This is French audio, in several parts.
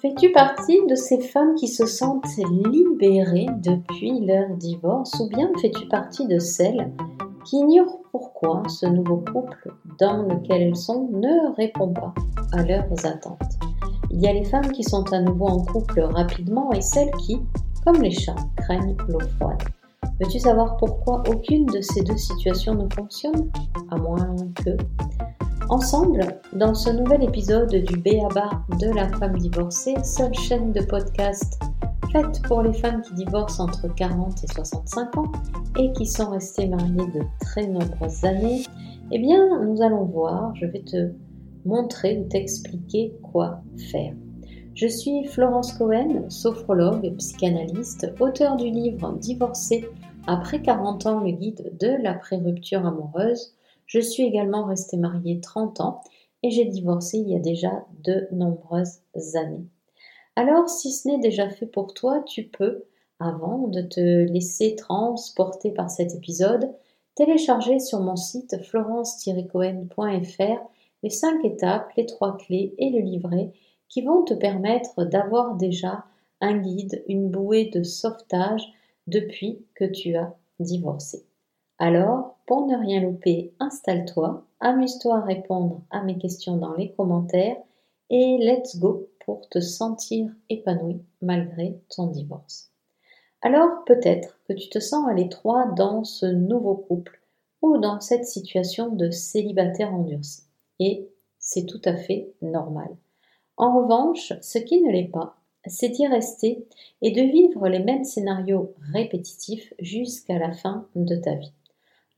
Fais-tu partie de ces femmes qui se sentent libérées depuis leur divorce ou bien fais-tu partie de celles qui ignorent pourquoi ce nouveau couple dans lequel elles sont ne répond pas à leurs attentes? Il y a les femmes qui sont à nouveau en couple rapidement et celles qui, comme les chats, craignent l'eau froide. Veux-tu savoir pourquoi aucune de ces deux situations ne fonctionne? À moins que... Ensemble, dans ce nouvel épisode du BABA de la femme divorcée, seule chaîne de podcast faite pour les femmes qui divorcent entre 40 et 65 ans et qui sont restées mariées de très nombreuses années, eh bien, nous allons voir, je vais te montrer ou t'expliquer quoi faire. Je suis Florence Cohen, sophrologue, psychanalyste, auteur du livre Divorcé après 40 ans, le guide de la pré-rupture amoureuse je suis également restée mariée 30 ans et j'ai divorcé il y a déjà de nombreuses années. Alors, si ce n'est déjà fait pour toi, tu peux, avant de te laisser transporter par cet épisode, télécharger sur mon site florence-cohen.fr les 5 étapes, les 3 clés et le livret qui vont te permettre d'avoir déjà un guide, une bouée de sauvetage depuis que tu as divorcé. Alors, pour ne rien louper, installe-toi, amuse-toi à répondre à mes questions dans les commentaires et let's go pour te sentir épanoui malgré ton divorce. Alors peut-être que tu te sens à l'étroit dans ce nouveau couple ou dans cette situation de célibataire endurci. Et c'est tout à fait normal. En revanche, ce qui ne l'est pas, c'est d'y rester et de vivre les mêmes scénarios répétitifs jusqu'à la fin de ta vie.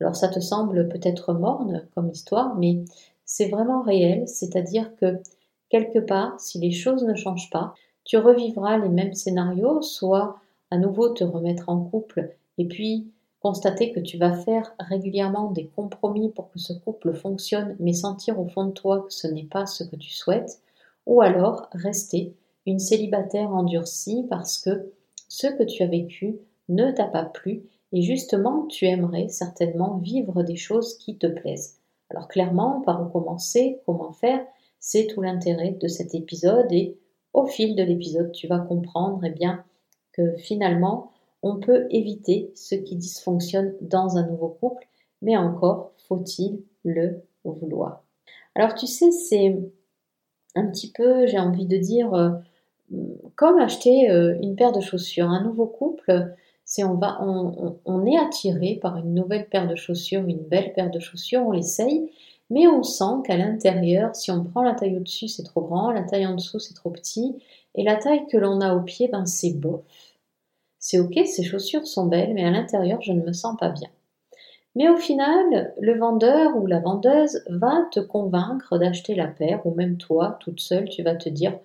Alors ça te semble peut-être morne comme histoire, mais c'est vraiment réel, c'est-à-dire que quelque part, si les choses ne changent pas, tu revivras les mêmes scénarios, soit à nouveau te remettre en couple et puis constater que tu vas faire régulièrement des compromis pour que ce couple fonctionne, mais sentir au fond de toi que ce n'est pas ce que tu souhaites, ou alors rester une célibataire endurcie parce que ce que tu as vécu ne t'a pas plu et justement, tu aimerais certainement vivre des choses qui te plaisent. Alors clairement, par où commencer, comment faire, c'est tout l'intérêt de cet épisode et au fil de l'épisode, tu vas comprendre eh bien, que finalement, on peut éviter ce qui dysfonctionne dans un nouveau couple, mais encore faut-il le vouloir. Alors tu sais, c'est un petit peu, j'ai envie de dire, euh, comme acheter euh, une paire de chaussures. Un nouveau couple, c'est on va, on, est attiré par une nouvelle paire de chaussures, une belle paire de chaussures, on l'essaye, mais on sent qu'à l'intérieur, si on prend la taille au-dessus, c'est trop grand, la taille en dessous, c'est trop petit, et la taille que l'on a au pied, ben c'est bof. C'est ok, ces chaussures sont belles, mais à l'intérieur, je ne me sens pas bien. Mais au final, le vendeur ou la vendeuse va te convaincre d'acheter la paire, ou même toi, toute seule, tu vas te dire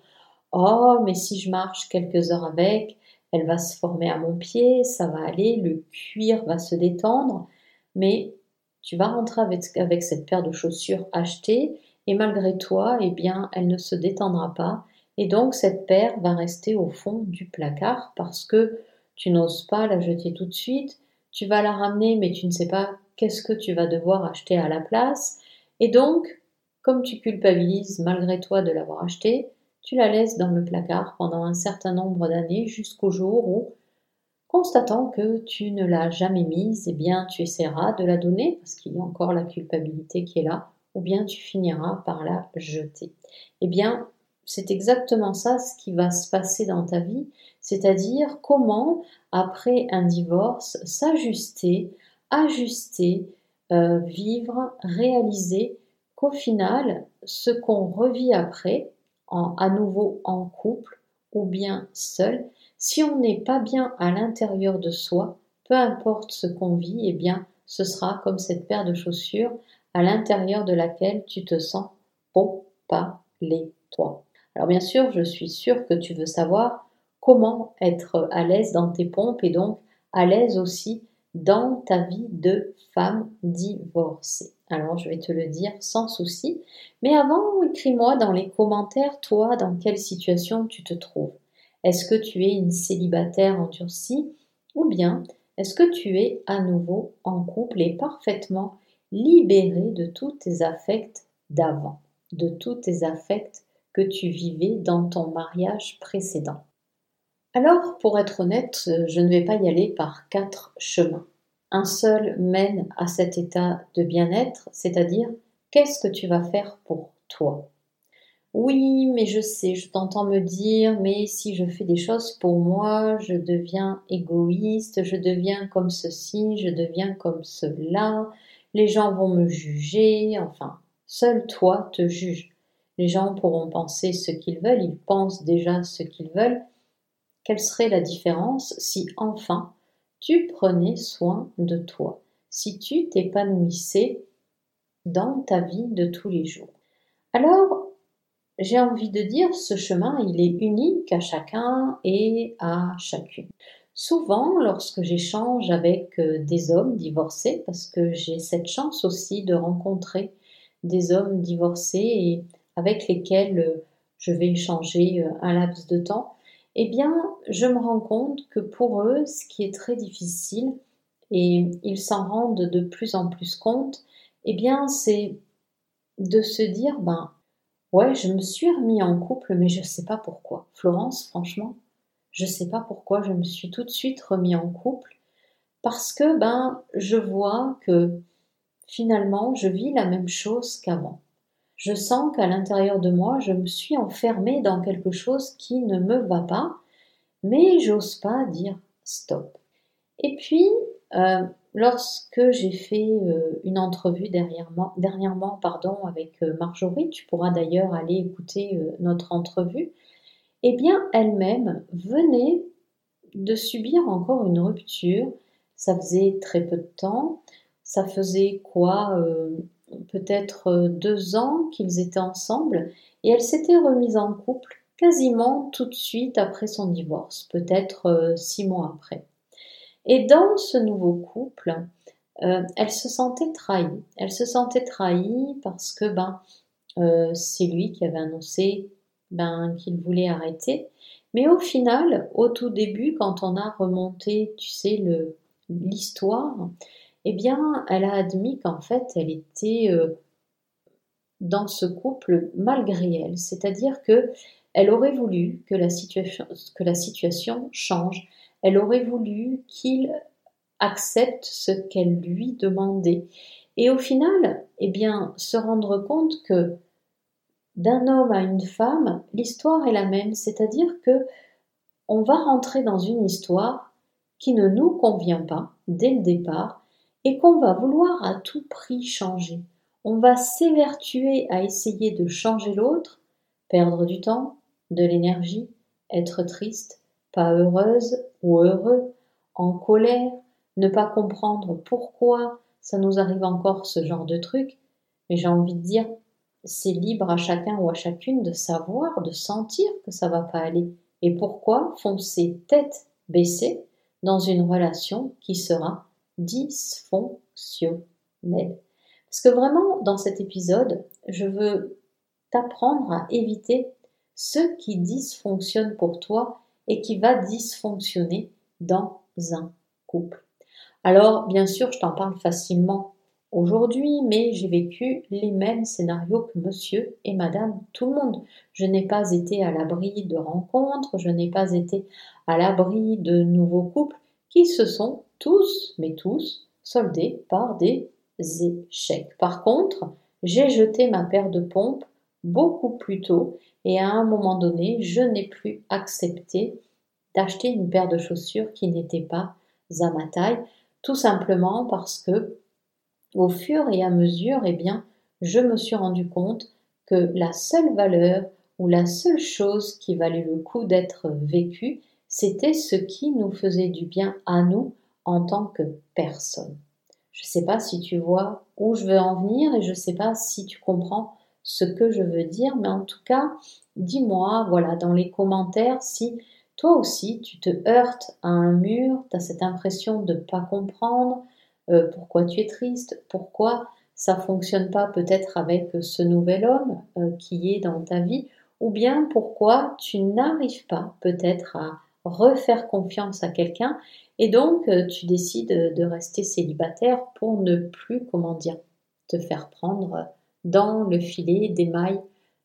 Oh, mais si je marche quelques heures avec, elle va se former à mon pied, ça va aller, le cuir va se détendre, mais tu vas rentrer avec, cette paire de chaussures achetée et malgré toi, eh bien, elle ne se détendra pas et donc cette paire va rester au fond du placard parce que tu n'oses pas la jeter tout de suite, tu vas la ramener mais tu ne sais pas qu'est-ce que tu vas devoir acheter à la place et donc comme tu culpabilises malgré toi de l'avoir achetée, tu la laisses dans le placard pendant un certain nombre d'années jusqu'au jour où, constatant que tu ne l'as jamais mise, eh bien tu essaieras de la donner parce qu'il y a encore la culpabilité qui est là, ou bien tu finiras par la jeter. Eh bien, c'est exactement ça ce qui va se passer dans ta vie, c'est-à-dire comment, après un divorce, s'ajuster, ajuster, euh, vivre, réaliser qu'au final, ce qu'on revit après, à nouveau en couple ou bien seul, si on n'est pas bien à l'intérieur de soi, peu importe ce qu'on vit, eh bien, ce sera comme cette paire de chaussures à l'intérieur de laquelle tu te sens bon, pas les toi. Alors bien sûr, je suis sûre que tu veux savoir comment être à l'aise dans tes pompes et donc à l'aise aussi dans ta vie de femme divorcée. Alors je vais te le dire sans souci. Mais avant, écris-moi dans les commentaires, toi, dans quelle situation tu te trouves. Est-ce que tu es une célibataire endurcie ou bien est-ce que tu es à nouveau en couple et parfaitement libérée de tous tes affects d'avant, de tous tes affects que tu vivais dans ton mariage précédent? Alors, pour être honnête, je ne vais pas y aller par quatre chemins. Un seul mène à cet état de bien-être, c'est-à-dire qu'est-ce que tu vas faire pour toi? Oui, mais je sais, je t'entends me dire, mais si je fais des choses pour moi, je deviens égoïste, je deviens comme ceci, je deviens comme cela, les gens vont me juger, enfin, seul toi te juges. Les gens pourront penser ce qu'ils veulent, ils pensent déjà ce qu'ils veulent. Quelle serait la différence si enfin tu prenais soin de toi, si tu t'épanouissais dans ta vie de tous les jours. Alors, j'ai envie de dire, ce chemin, il est unique à chacun et à chacune. Souvent, lorsque j'échange avec euh, des hommes divorcés, parce que j'ai cette chance aussi de rencontrer des hommes divorcés et avec lesquels euh, je vais échanger euh, un laps de temps, eh bien, je me rends compte que pour eux, ce qui est très difficile, et ils s'en rendent de plus en plus compte, eh bien, c'est de se dire, ben, ouais, je me suis remis en couple, mais je ne sais pas pourquoi. Florence, franchement, je ne sais pas pourquoi je me suis tout de suite remis en couple, parce que, ben, je vois que finalement, je vis la même chose qu'avant. Je sens qu'à l'intérieur de moi, je me suis enfermée dans quelque chose qui ne me va pas, mais j'ose pas dire stop. Et puis, euh, lorsque j'ai fait euh, une entrevue dernièrement, pardon, avec euh, Marjorie, tu pourras d'ailleurs aller écouter notre entrevue, eh bien, elle-même venait de subir encore une rupture. Ça faisait très peu de temps. Ça faisait quoi Peut-être deux ans qu'ils étaient ensemble et elle s'était remise en couple quasiment tout de suite après son divorce, peut-être six mois après. Et dans ce nouveau couple, euh, elle se sentait trahie. Elle se sentait trahie parce que ben, euh, c'est lui qui avait annoncé ben, qu'il voulait arrêter. Mais au final, au tout début, quand on a remonté, tu sais, l'histoire, eh bien, elle a admis qu'en fait, elle était euh, dans ce couple malgré elle. C'est-à-dire que elle aurait voulu que la situation, que la situation change. Elle aurait voulu qu'il accepte ce qu'elle lui demandait. Et au final, eh bien, se rendre compte que d'un homme à une femme, l'histoire est la même, c'est-à-dire que on va rentrer dans une histoire qui ne nous convient pas dès le départ et qu'on va vouloir à tout prix changer. On va s'évertuer à essayer de changer l'autre, perdre du temps, de l'énergie, être triste, pas heureuse ou heureux, en colère, ne pas comprendre pourquoi ça nous arrive encore ce genre de truc, mais j'ai envie de dire, c'est libre à chacun ou à chacune de savoir, de sentir que ça va pas aller. Et pourquoi foncer tête baissée dans une relation qui sera dysfonctionnelle. Parce que vraiment, dans cet épisode, je veux t'apprendre à éviter ce qui dysfonctionne pour toi et qui va dysfonctionner dans un couple. Alors, bien sûr, je t'en parle facilement aujourd'hui, mais j'ai vécu les mêmes scénarios que monsieur et madame tout le monde. Je n'ai pas été à l'abri de rencontres, je n'ai pas été à l'abri de nouveaux couples qui se sont tous, mais tous, soldés par des échecs. Par contre, j'ai jeté ma paire de pompes beaucoup plus tôt et à un moment donné, je n'ai plus accepté d'acheter une paire de chaussures qui n'était pas à ma taille, tout simplement parce que au fur et à mesure, eh bien, je me suis rendu compte que la seule valeur ou la seule chose qui valait le coup d'être vécue, c'était ce qui nous faisait du bien à nous en tant que personne. Je ne sais pas si tu vois où je veux en venir et je ne sais pas si tu comprends ce que je veux dire, mais en tout cas, dis-moi, voilà, dans les commentaires, si toi aussi tu te heurtes à un mur, tu as cette impression de ne pas comprendre euh, pourquoi tu es triste, pourquoi ça fonctionne pas peut-être avec ce nouvel homme euh, qui est dans ta vie, ou bien pourquoi tu n'arrives pas peut-être à refaire confiance à quelqu'un et donc euh, tu décides de rester célibataire pour ne plus, comment dire, te faire prendre dans le filet des mailles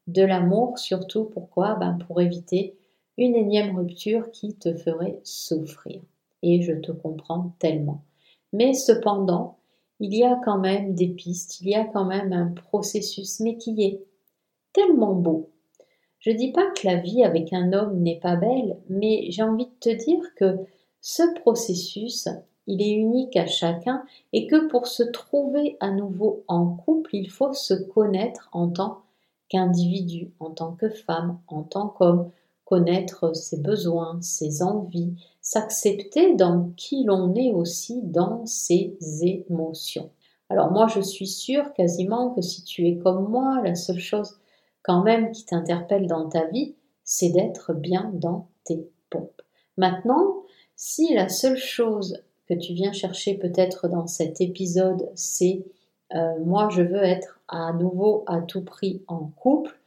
de l'amour, surtout pourquoi? Ben Pour éviter une énième rupture qui te ferait souffrir. Et je te comprends tellement. Mais cependant, il y a quand même des pistes, il y a quand même un processus, mais qui est tellement beau. Je dis pas que la vie avec un homme n'est pas belle, mais j'ai envie de te dire que ce processus, il est unique à chacun et que pour se trouver à nouveau en couple, il faut se connaître en tant qu'individu, en tant que femme, en tant qu'homme, connaître ses besoins, ses envies, s'accepter dans qui l'on est aussi dans ses émotions. Alors moi, je suis sûre quasiment que si tu es comme moi, la seule chose quand même qui t'interpelle dans ta vie, c'est d'être bien dans tes pompes. Maintenant, si la seule chose que tu viens chercher peut-être dans cet épisode, c'est euh, moi je veux être à nouveau à tout prix en couple,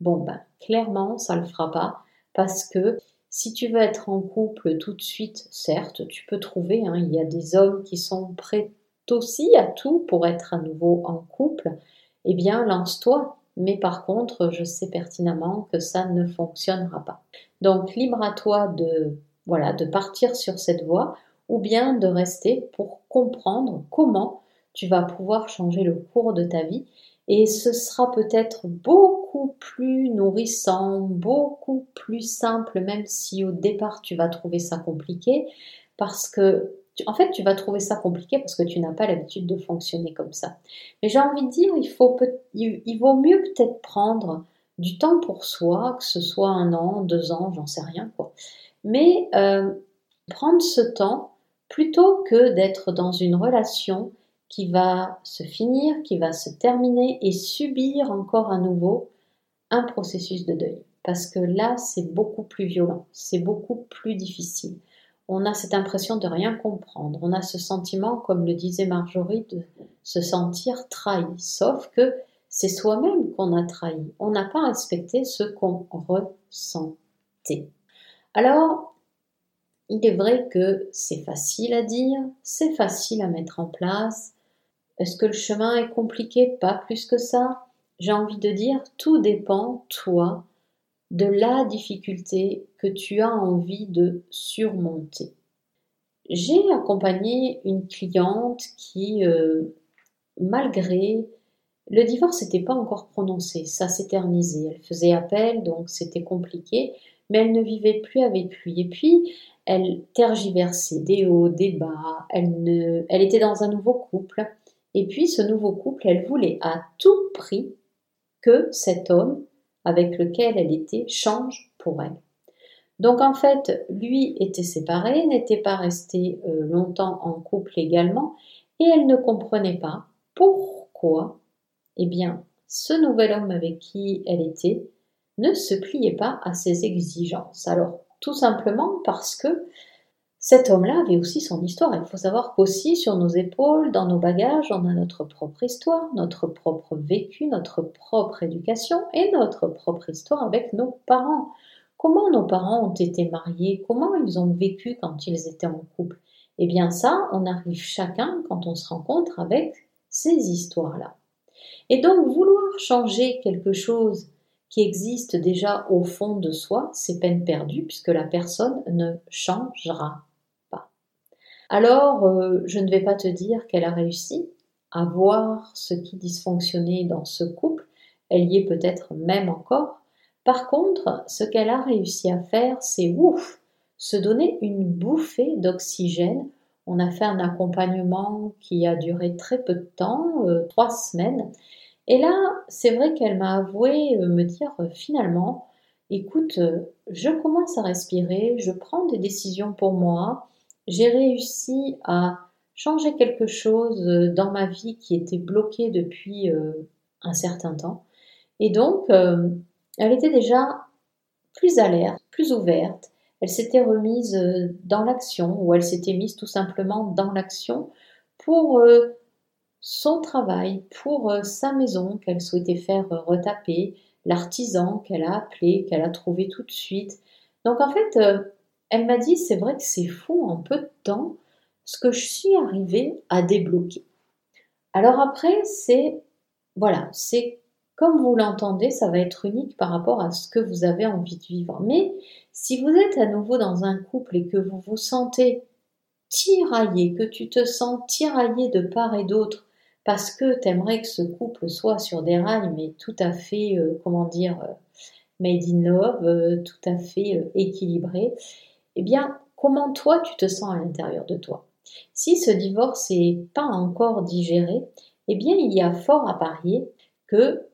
bon ben clairement ça le fera pas parce que si tu veux être en couple tout de suite, certes, tu peux trouver, hein, il y a des hommes qui sont prêts aussi à tout pour être à nouveau en couple, eh bien lance-toi. Mais par contre, je sais pertinemment que ça ne fonctionnera pas. Donc libre à toi de voilà, de partir sur cette voie ou bien de rester pour comprendre comment tu vas pouvoir changer le cours de ta vie et ce sera peut-être beaucoup plus nourrissant, beaucoup plus simple, même si au départ tu vas trouver ça compliqué, parce que en fait tu vas trouver ça compliqué parce que tu n'as pas l'habitude de fonctionner comme ça. Mais j'ai envie de dire, il, faut il, vaut mieux peut-être prendre du temps pour soi, que ce soit un an, deux ans, j'en sais rien quoi. Mais euh, prendre ce temps plutôt que d'être dans une relation qui va se finir, qui va se terminer et subir encore à nouveau un processus de deuil. Parce que là, c'est beaucoup plus violent, c'est beaucoup plus difficile. On a cette impression de rien comprendre, on a ce sentiment, comme le disait Marjorie, de se sentir trahi. Sauf que c'est soi-même qu'on a trahi. On n'a pas respecté ce qu'on ressentait. Alors, il est vrai que c'est facile à dire, c'est facile à mettre en place, est-ce que le chemin est compliqué? Pas plus que ça. J'ai envie de dire, tout dépend, toi, de la difficulté que tu as envie de surmonter. J'ai accompagné une cliente qui, euh, malgré le divorce n'était pas encore prononcé, ça s'éternisait. Elle faisait appel, donc c'était compliqué, mais elle ne vivait plus avec lui. Et puis, elle tergiversait des hauts, des bas, elle, ne, elle était dans un nouveau couple. Et puis ce nouveau couple, elle voulait à tout prix que cet homme avec lequel elle était change pour elle. Donc en fait, lui était séparé, n'était pas resté euh, longtemps en couple également, et elle ne comprenait pas pourquoi, eh bien, ce nouvel homme avec qui elle était ne se pliait pas à ses exigences. Alors, tout simplement parce que cet homme-là avait aussi son histoire. Il faut savoir qu'aussi sur nos épaules, dans nos bagages, on a notre propre histoire, notre propre vécu, notre propre éducation et notre propre histoire avec nos parents. Comment nos parents ont été mariés, comment ils ont vécu quand ils étaient en couple? Eh bien ça, on arrive chacun quand on se rencontre avec ces histoires-là. Et donc vouloir changer quelque chose qui existe déjà au fond de soi, c'est peine perdue puisque la personne ne changera alors euh, je ne vais pas te dire qu'elle a réussi à voir ce qui dysfonctionnait dans ce couple, elle y est peut-être même encore. Par contre, ce qu'elle a réussi à faire, c'est ouf, se donner une bouffée d'oxygène. On a fait un accompagnement qui a duré très peu de temps, euh, trois semaines. Et là, c'est vrai qu'elle m'a avoué euh, me dire finalement, écoute, je commence à respirer, je prends des décisions pour moi, j'ai réussi à changer quelque chose euh, dans ma vie qui était bloqué depuis euh, un certain temps. Et donc, euh, elle était déjà plus alerte, plus ouverte. Elle s'était remise dans l'action, ou elle s'était mise tout simplement dans l'action pour son travail, pour sa maison qu'elle souhaitait faire retaper, l'artisan qu'elle a appelé, qu'elle a trouvé tout de suite. Donc en fait, elle m'a dit, c'est vrai que c'est fou, en peu de temps, ce que je suis arrivée à débloquer. Alors après, c'est, voilà, c'est comme vous l'entendez, ça va être unique par rapport à ce que vous avez envie de vivre. Mais si vous êtes à nouveau dans un couple et que vous vous sentez tiraillé, que tu te sens tiraillé de part et d'autre, parce que tu aimerais que ce couple soit sur des rails, mais tout à fait, euh, comment dire, euh, made in love, euh, tout à fait équilibré, eh bien, comment toi tu te sens à l'intérieur de toi? Si ce divorce n'est pas encore digéré, eh bien, il y a fort à parier que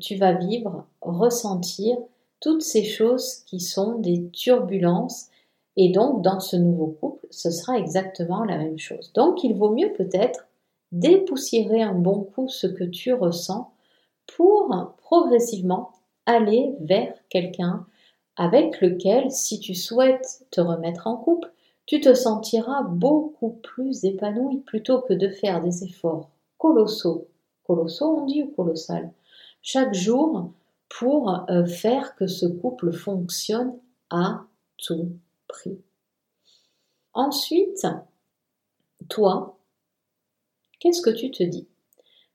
tu vas vivre, ressentir toutes ces choses qui sont des turbulences. Et donc, dans ce nouveau couple, ce sera exactement la même chose. Donc, il vaut mieux peut-être dépoussiérer un bon coup ce que tu ressens pour progressivement aller vers quelqu'un avec lequel, si tu souhaites te remettre en couple, tu te sentiras beaucoup plus épanoui plutôt que de faire des efforts colossaux. Colossaux, on dit, ou colossal? Chaque jour pour euh, faire que ce couple fonctionne à tout prix. Ensuite, toi, qu'est-ce que tu te dis?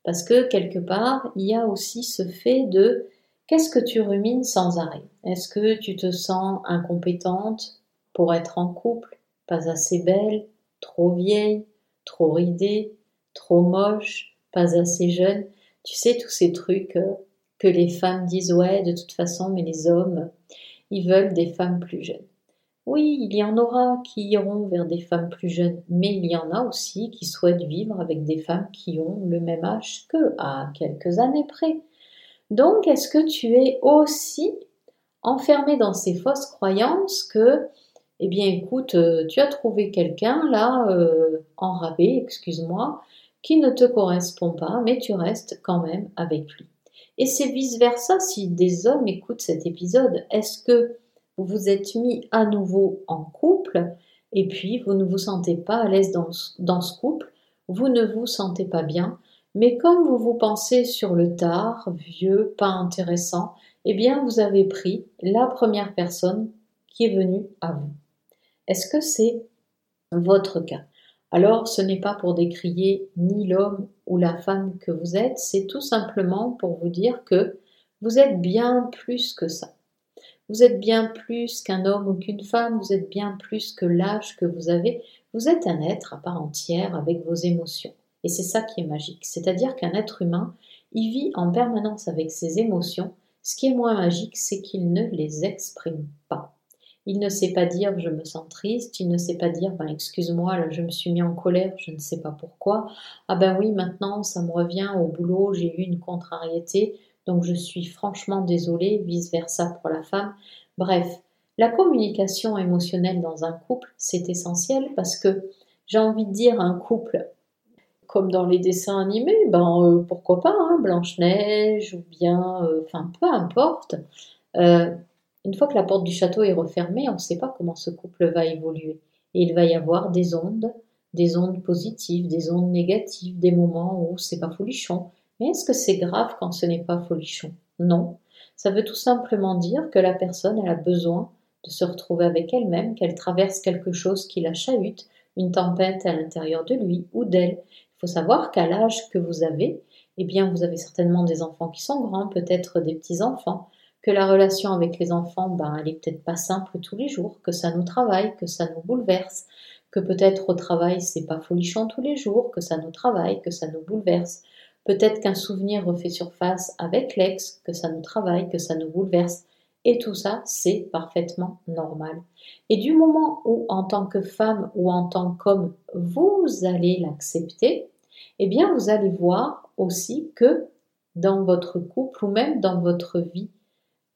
Parce que quelque part, il y a aussi ce fait de qu'est-ce que tu rumines sans arrêt? Est-ce que tu te sens incompétente pour être en couple, pas assez belle, trop vieille, trop ridée, trop moche, pas assez jeune? Tu sais, tous ces trucs euh, que les femmes disent, ouais, de toute façon, mais les hommes, ils veulent des femmes plus jeunes. Oui, il y en aura qui iront vers des femmes plus jeunes, mais il y en a aussi qui souhaitent vivre avec des femmes qui ont le même âge qu'eux, à quelques années près. Donc, est-ce que tu es aussi enfermé dans ces fausses croyances que, eh bien, écoute, euh, tu as trouvé quelqu'un là, euh, excuse-moi, qui ne te correspond pas, mais tu restes quand même avec lui. Et c'est vice-versa si des hommes écoutent cet épisode. Est-ce que vous vous êtes mis à nouveau en couple et puis vous ne vous sentez pas à l'aise dans ce couple, vous ne vous sentez pas bien, mais comme vous vous pensez sur le tard, vieux, pas intéressant, eh bien vous avez pris la première personne qui est venue à vous. Est-ce que c'est votre cas? Alors ce n'est pas pour décrier ni l'homme ou la femme que vous êtes, c'est tout simplement pour vous dire que vous êtes bien plus que ça. Vous êtes bien plus qu'un homme ou qu'une femme, vous êtes bien plus que l'âge que vous avez, vous êtes un être à part entière avec vos émotions. Et c'est ça qui est magique, c'est-à-dire qu'un être humain, il vit en permanence avec ses émotions, ce qui est moins magique, c'est qu'il ne les exprime pas. Il ne sait pas dire je me sens triste, il ne sait pas dire ben excuse-moi, je me suis mis en colère, je ne sais pas pourquoi. Ah ben oui, maintenant ça me revient au boulot, j'ai eu une contrariété, donc je suis franchement désolée, vice-versa pour la femme. Bref, la communication émotionnelle dans un couple, c'est essentiel parce que j'ai envie de dire un couple comme dans les dessins animés, ben euh, pourquoi pas, hein, Blanche-Neige ou bien, euh, enfin peu importe. Euh, une fois que la porte du château est refermée, on ne sait pas comment ce couple va évoluer. Et il va y avoir des ondes, des ondes positives, des ondes négatives, des moments où c'est pas folichon. Mais est-ce que c'est grave quand ce n'est pas folichon? Non. Ça veut tout simplement dire que la personne elle a besoin de se retrouver avec elle-même, qu'elle traverse quelque chose qui la chahute, une tempête à l'intérieur de lui ou d'elle. Faut savoir qu'à l'âge que vous avez, eh bien, vous avez certainement des enfants qui sont grands, peut-être des petits-enfants que la relation avec les enfants, ben, elle est peut-être pas simple tous les jours, que ça nous travaille, que ça nous bouleverse, que peut-être au travail c'est pas folichon tous les jours, que ça nous travaille, que ça nous bouleverse. Peut-être qu'un souvenir refait surface avec l'ex, que ça nous travaille, que ça nous bouleverse. Et tout ça, c'est parfaitement normal. Et du moment où, en tant que femme ou en tant qu'homme, vous allez l'accepter, eh bien, vous allez voir aussi que dans votre couple ou même dans votre vie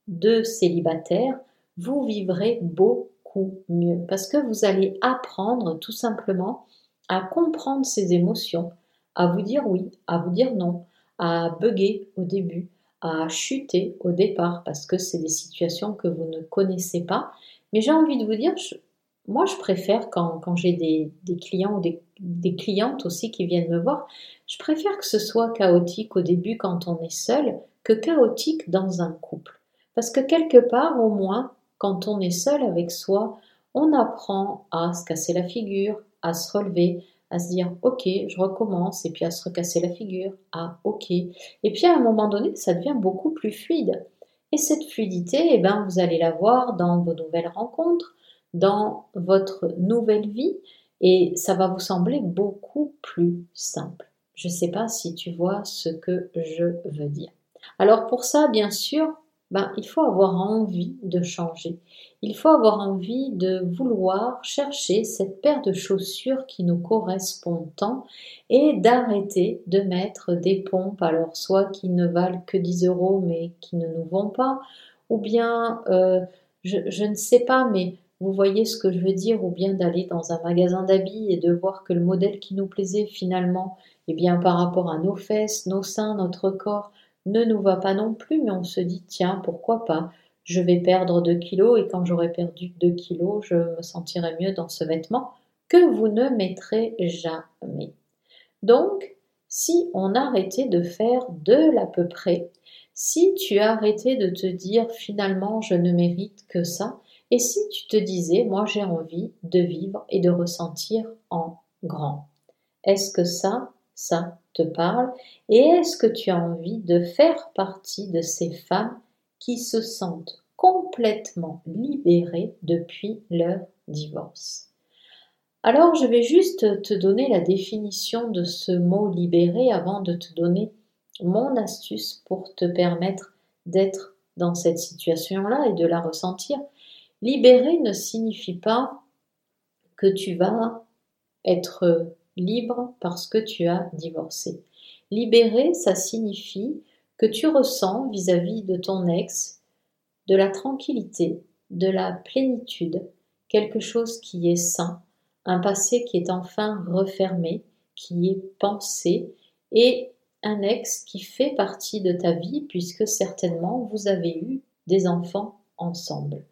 de célibataire, vous vivrez beaucoup mieux parce que vous allez apprendre tout simplement à comprendre ses émotions, à vous dire oui, à vous dire non, à bugger au début, à chuter au départ parce que c'est des situations que vous ne connaissez pas. Mais j'ai envie de vous dire, moi je préfère quand, j'ai des, clients ou des, clientes aussi qui viennent me voir, je préfère que ce soit chaotique au début quand on est seul que chaotique dans un couple. Parce que quelque part, au moins, quand on est seul avec soi, on apprend à se casser la figure, à se relever, à se dire ok, je recommence, et puis à se recasser la figure, ah ok. Et puis à un moment donné, ça devient beaucoup plus fluide. Et cette fluidité, eh ben, vous allez la voir dans vos nouvelles rencontres, dans votre nouvelle vie, et ça va vous sembler beaucoup plus simple. Je ne sais pas si tu vois ce que je veux dire. Alors pour ça, bien sûr, ben, il faut avoir envie de changer. Il faut avoir envie de vouloir chercher cette paire de chaussures qui nous correspond tant et d'arrêter de mettre des pompes, alors soit qui ne valent que 10 euros mais qui ne nous vont pas, ou bien, euh, je, je ne sais pas, mais vous voyez ce que je veux dire, ou bien d'aller dans un magasin d'habits et de voir que le modèle qui nous plaisait finalement, eh bien par rapport à nos fesses, nos seins, notre corps, ne nous va pas non plus, mais on se dit tiens, pourquoi pas Je vais perdre 2 kilos et quand j'aurai perdu 2 kilos, je me sentirai mieux dans ce vêtement que vous ne mettrez jamais. Donc, si on arrêtait de faire de l'à peu près, si tu arrêtais de te dire finalement je ne mérite que ça, et si tu te disais moi j'ai envie de vivre et de ressentir en grand, est-ce que ça, ça te parle? Et est-ce que tu as envie de faire partie de ces femmes qui se sentent complètement libérées depuis leur divorce? Alors je vais juste te donner la définition de ce mot libéré avant de te donner mon astuce pour te permettre d'être dans cette situation-là et de la ressentir. Libérer ne signifie pas que tu vas être libre parce que tu as divorcé. Libéré, ça signifie que tu ressens vis-à-vis de ton ex de la tranquillité, de la plénitude, quelque chose qui est sain, un passé qui est enfin refermé, qui est pensé, et un ex qui fait partie de ta vie puisque certainement vous avez eu des enfants ensemble.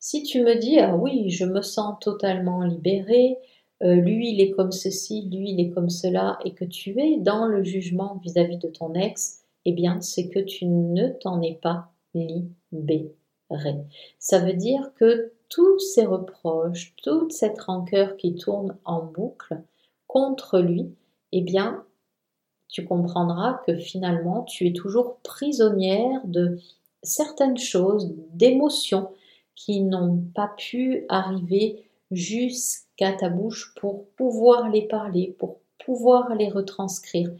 Si tu me dis ah oui, je me sens totalement libérée, euh, lui il est comme ceci, lui il est comme cela, et que tu es dans le jugement vis-à-vis de ton ex, eh bien c'est que tu ne t'en es pas libéré. Ça veut dire que tous ces reproches, toute cette rancœur qui tourne en boucle contre lui, eh bien tu comprendras que finalement tu es toujours prisonnière de certaines choses, d'émotions qui n'ont pas pu arriver jusqu'à ta bouche pour pouvoir les parler, pour pouvoir les retranscrire.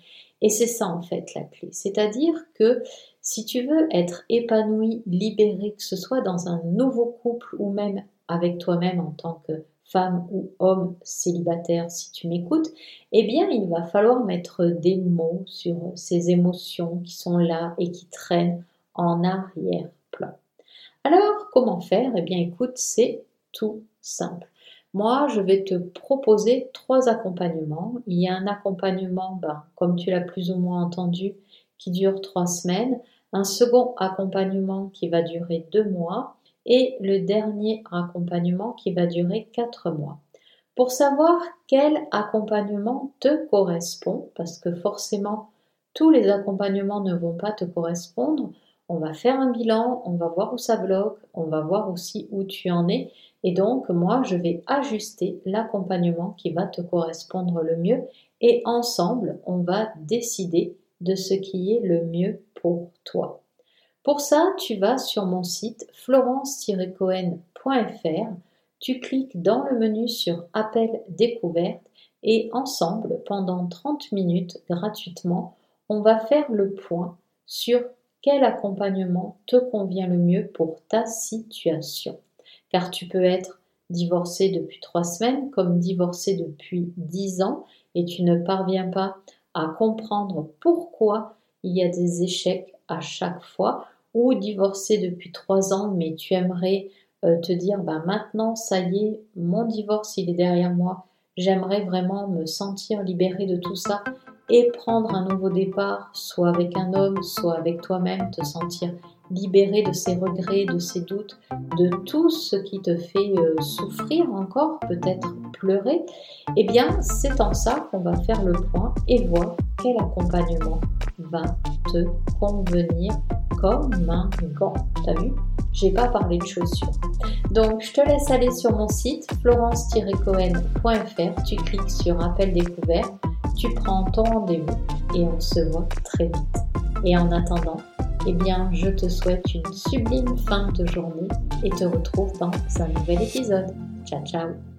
Et c'est ça en fait la clé. C'est-à-dire que si tu veux être épanoui, libéré, que ce soit dans un nouveau couple ou même avec toi-même en tant que femme ou homme célibataire, si tu m'écoutes, eh bien il va falloir mettre des mots sur ces émotions qui sont là et qui traînent en arrière-plan. Alors, comment faire? Eh bien écoute, c'est tout simple. Moi, je vais te proposer trois accompagnements. Il y a un accompagnement, ben, comme tu l'as plus ou moins entendu, qui dure trois semaines, un second accompagnement qui va durer deux mois et le dernier accompagnement qui va durer quatre mois. Pour savoir quel accompagnement te correspond, parce que forcément tous les accompagnements ne vont pas te correspondre, on va faire un bilan, on va voir où ça bloque, on va voir aussi où tu en es. Et donc, moi, je vais ajuster l'accompagnement qui va te correspondre le mieux. Et ensemble, on va décider de ce qui est le mieux pour toi. Pour ça, tu vas sur mon site florence-cohen.fr, tu cliques dans le menu sur Appel découverte et ensemble, pendant 30 minutes gratuitement, on va faire le point sur quel accompagnement te convient le mieux pour ta situation? Car tu peux être divorcé depuis trois semaines comme divorcé depuis dix ans et tu ne parviens pas à comprendre pourquoi il y a des échecs à chaque fois ou divorcé depuis trois ans mais tu aimerais euh, te dire bah maintenant ça y est mon divorce il est derrière moi j'aimerais vraiment me sentir libérée de tout ça et prendre un nouveau départ, soit avec un homme, soit avec toi-même, te sentir libéré de ces regrets, de ces doutes, de tout ce qui te fait euh, souffrir encore, peut-être pleurer, eh bien c'est en ça qu'on va faire le point et voir quel accompagnement va te convenir comme un gant. T'as vu? J'ai pas parlé de chaussures. Donc, je te laisse aller sur mon site florence-cohen.fr. Tu cliques sur Appel découvert, tu prends ton rendez-vous et on se voit très vite. Et en attendant, eh bien, je te souhaite une sublime fin de journée et te retrouve dans un nouvel épisode. Ciao, ciao